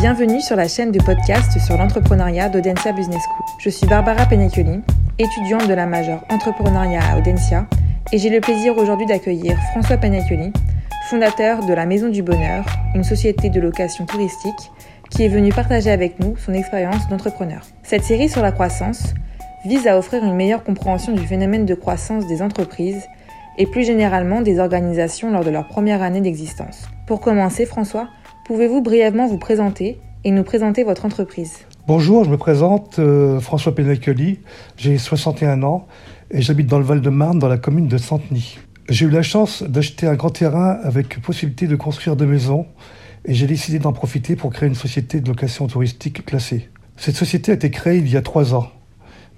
Bienvenue sur la chaîne de podcast sur l'entrepreneuriat d'Audencia Business School. Je suis Barbara Penecoli, étudiante de la majeure entrepreneuriat à Audencia, et j'ai le plaisir aujourd'hui d'accueillir François Penecoli, fondateur de la Maison du Bonheur, une société de location touristique qui est venu partager avec nous son expérience d'entrepreneur. Cette série sur la croissance vise à offrir une meilleure compréhension du phénomène de croissance des entreprises et plus généralement des organisations lors de leur première année d'existence. Pour commencer, François, pouvez-vous brièvement vous présenter et nous présenter votre entreprise Bonjour, je me présente euh, François Pénacoli, j'ai 61 ans et j'habite dans le Val-de-Marne, dans la commune de Santeny. J'ai eu la chance d'acheter un grand terrain avec possibilité de construire deux maisons et j'ai décidé d'en profiter pour créer une société de location touristique classée. Cette société a été créée il y a trois ans,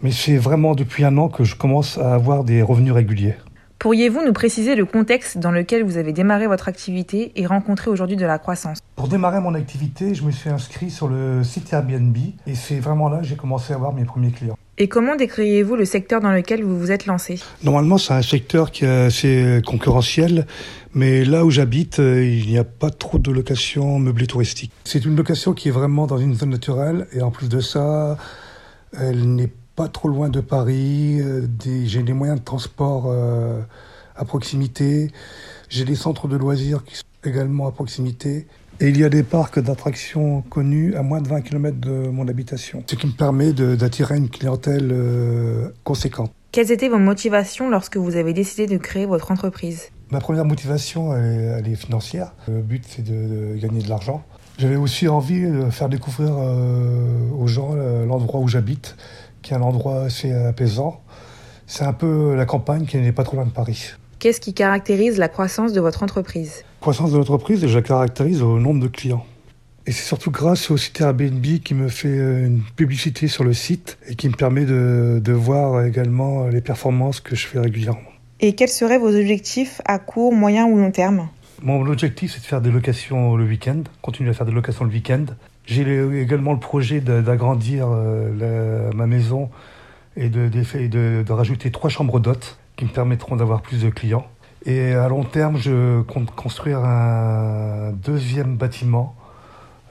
mais c'est vraiment depuis un an que je commence à avoir des revenus réguliers. Pourriez-vous nous préciser le contexte dans lequel vous avez démarré votre activité et rencontré aujourd'hui de la croissance? Pour démarrer mon activité, je me suis inscrit sur le site Airbnb et c'est vraiment là que j'ai commencé à avoir mes premiers clients. Et comment décririez-vous le secteur dans lequel vous vous êtes lancé? Normalement, c'est un secteur qui est assez concurrentiel, mais là où j'habite, euh, il n'y a pas trop de location meublée touristique. C'est une location qui est vraiment dans une zone naturelle et en plus de ça, elle n'est pas trop loin de Paris, euh, des, j'ai des moyens de transport euh, à proximité, j'ai des centres de loisirs qui sont également à proximité. Et il y a des parcs d'attractions connus à moins de 20 km de mon habitation, ce qui me permet de, d'attirer une clientèle euh, conséquente. Quelles étaient vos motivations lorsque vous avez décidé de créer votre entreprise? Ma première motivation, elle est, elle est financière. Le but, c'est de, de gagner de l'argent. J'avais aussi envie de faire découvrir euh, aux gens l'endroit où j'habite, qui est un endroit assez apaisant. C'est un peu la campagne qui n'est pas trop loin de Paris. Qu'est-ce qui caractérise la croissance de votre entreprise? La croissance de l'entreprise, je la caractérise au nombre de clients. Et c'est surtout grâce au site Airbnb qui me fait euh, une publicité sur le site et qui me permet de, de voir également les performances que je fais régulièrement. Et quels seraient vos objectifs à court, moyen ou long terme? Mon objectif, c'est de faire des locations le week-end, continuer à faire des locations le week-end. J'ai le- également le projet d'agrandir euh, ma maison et de rajouter trois chambres d'hôtes qui me permettront d'avoir plus de clients. Et à long terme, je compte construire un deuxième bâtiment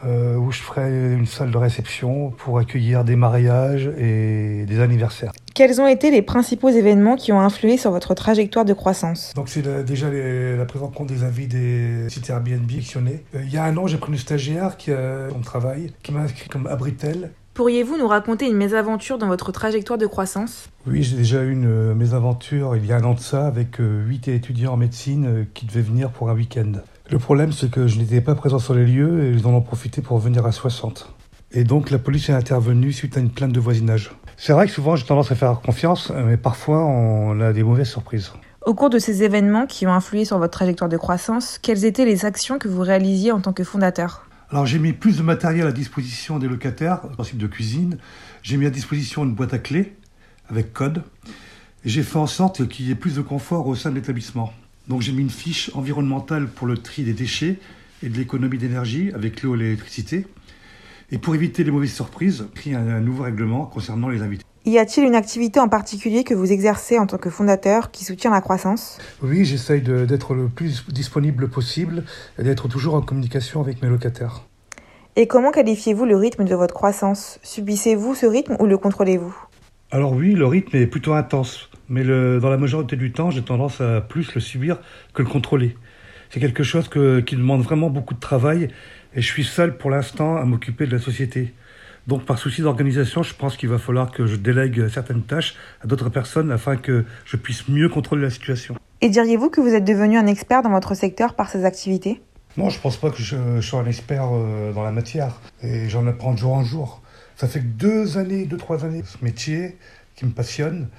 euh, où je ferai une salle de réception pour accueillir des mariages et des anniversaires. Quels ont été les principaux événements qui ont influé sur votre trajectoire de croissance? Donc c'est déjà les- la prise en compte des avis des sites Airbnb actionnés. Euh, il y a un an, j'ai pris une stagiaire qui a travail, qui m'a inscrit comme abritel. Pourriez-vous nous raconter une mésaventure dans votre trajectoire de croissance? Oui, j'ai déjà eu une euh, mésaventure il y a un an de ça avec euh, huit étudiants en médecine euh, qui devaient venir pour un week-end. Le problème, c'est que je n'étais pas présent sur les lieux et ils en ont profité pour venir à 60. Et donc la police est intervenue suite à une plainte de voisinage. C'est vrai que souvent j'ai tendance à faire confiance, mais parfois on a des mauvaises surprises. Au cours de ces événements qui ont influé sur votre trajectoire de croissance, quelles étaient les actions que vous réalisiez en tant que fondateur? Alors j'ai mis plus de matériel à disposition des locataires, principe de cuisine. J'ai mis à disposition une boîte à clés avec code. Et j'ai fait en sorte qu'il y ait plus de confort au sein de l'établissement. Donc j'ai mis une fiche environnementale pour le tri des déchets et de l'économie d'énergie avec l'eau et l'électricité. Et pour éviter les mauvaises surprises, j'ai pris un, un nouveau règlement concernant les invités. Y a-t-il une activité en particulier que vous exercez en tant que fondateur qui soutient la croissance? Oui, j'essaye d'être le plus disponible possible et d'être toujours en communication avec mes locataires. Et comment qualifiez-vous le rythme de votre croissance? Subissez-vous ce rythme ou le contrôlez-vous? Alors oui, le rythme est plutôt intense, mais le- dans la majorité du temps, j'ai tendance à plus le subir que le contrôler. C'est quelque chose que- qui demande vraiment beaucoup de travail et je suis seul pour l'instant à m'occuper de la société. Donc par souci d'organisation, je pense qu'il va falloir que je délègue certaines tâches à d'autres personnes afin que je puisse mieux contrôler la situation. Et diriez-vous que vous êtes devenu un expert dans votre secteur par ces activités? Non, je pense pas que je, je sois un expert euh, dans la matière et j'en apprends de jour en jour. Ça fait deux années, deux, trois années, ce métier qui me passionne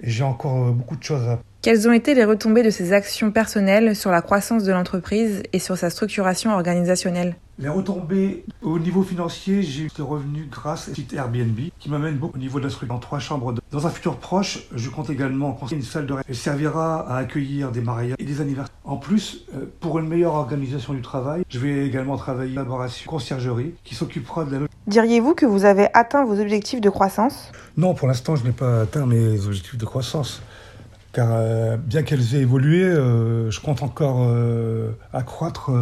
et j'ai encore euh, beaucoup de choses à Quelles ont été les retombées de ces actions personnelles sur la croissance de l'entreprise et sur sa structuration organisationnelle? Les retombées au niveau financier, j'ai eu des revenus grâce au site Airbnb qui m'amène beaucoup au niveau de la structure en trois chambres. de- Dans un futur proche, je compte également construire une salle de ré- Elle servira à accueillir des mariages et des anniversaires. En plus, euh, pour une meilleure organisation du travail, je vais également travailler en collaboration conciergerie qui s'occupera de la Diriez-vous que vous avez atteint vos objectifs de croissance? Non, pour l'instant, je n'ai pas atteint mes objectifs de croissance. Car euh, bien qu'elles aient évolué, euh, je compte encore euh, accroître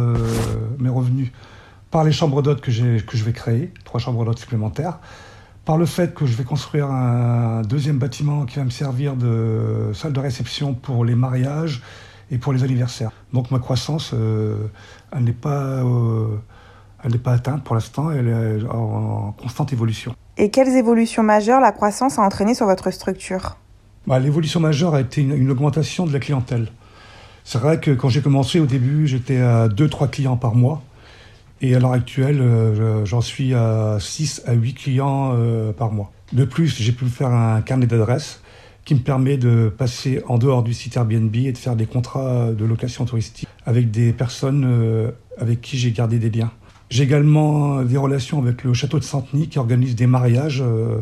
mes revenus. par les chambres d'hôtes que, je vais créer, trois chambres d'hôtes supplémentaires, par le fait que je vais construire un deuxième bâtiment qui va me servir de salle de réception pour les mariages et pour les anniversaires. Donc ma croissance, elle n'est pas, pas atteinte pour l'instant, elle est en constante évolution. Et quelles évolutions majeures la croissance a entraîné sur votre structure? Bah, L'évolution majeure a été une, augmentation de la clientèle. C'est vrai que quand j'ai commencé au début, j'étais à 2-3 clients par mois. Et à l'heure actuelle, euh, j'en suis à 6 à 8 clients par mois. De plus, j'ai pu faire un carnet d'adresses qui me permet de passer en dehors du site Airbnb et de faire des contrats de location touristique avec des personnes euh, avec qui j'ai gardé des liens. J'ai également des relations avec le château de Santenay qui organise des mariages euh,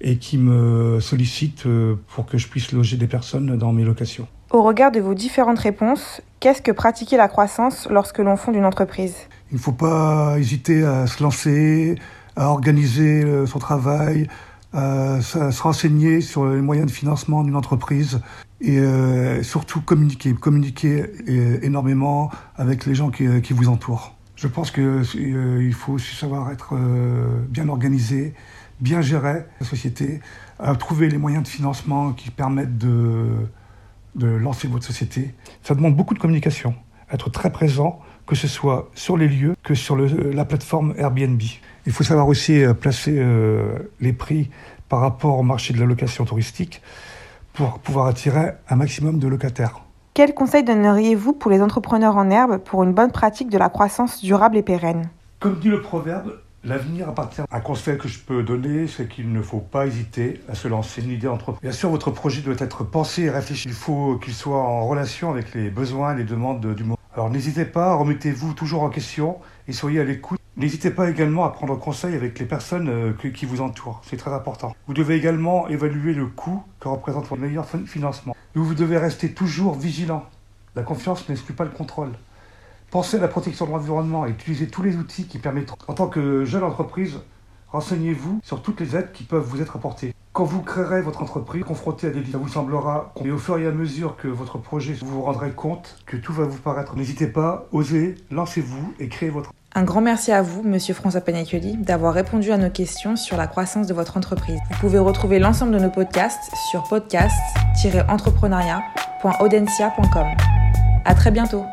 et qui me sollicite euh, pour que je puisse loger des personnes dans mes locations. Au regard de vos différentes réponses, qu'est-ce que pratiquer la croissance lorsque l'on fonde une entreprise? Il ne faut pas hésiter à se lancer, à organiser son travail, euh, se renseigner sur les moyens de financement d'une entreprise et euh, surtout communiquer, communiquer euh, énormément avec les gens qui, vous entourent. Je pense qu'il euh, faut aussi savoir être bien organisé, bien gérer la société, trouver les moyens de financement qui permettent de, de lancer votre société. Ça demande beaucoup de communication, être très présent, que ce soit sur les lieux que sur le, la plateforme Airbnb. Il faut savoir aussi euh, placer euh, les prix par rapport au marché de la location touristique pour pouvoir attirer un maximum de locataires. Quel conseil donneriez-vous pour les entrepreneurs en herbe pour une bonne pratique de la croissance durable et pérenne? Comme dit le proverbe, L'avenir appartient. Un conseil que je peux donner, c'est qu'il ne faut pas hésiter à se lancer une idée d'entreprise. Bien sûr, votre projet doit être pensé et réfléchi. Il faut qu'il soit en relation avec les besoins et les demandes du monde. Alors n'hésitez pas, remettez-vous toujours en question et soyez à l'écoute. N'hésitez pas également à prendre conseil avec les personnes euh, qui vous entourent. C'est très important. Vous devez également évaluer le coût que représente votre meilleur financement. vous devez rester toujours vigilant. La confiance n'exclut pas le contrôle. Pensez à la protection de l'environnement et utilisez tous les outils qui permettront. En tant que jeune entreprise, renseignez-vous sur toutes les aides qui peuvent vous être apportées. Quand vous créerez votre entreprise, confronté à des ça vous semblera, et au fur et à mesure que votre projet, vous vous rendrez compte que tout va vous paraître. N'hésitez pas, osez, lancez-vous et créez votre. Un grand merci à vous, Monsieur François Paniacoli, d'avoir répondu à nos questions sur la croissance de votre entreprise. Vous pouvez retrouver l'ensemble de nos podcasts sur podcast-entrepreneuriat.audencia.com. À très bientôt.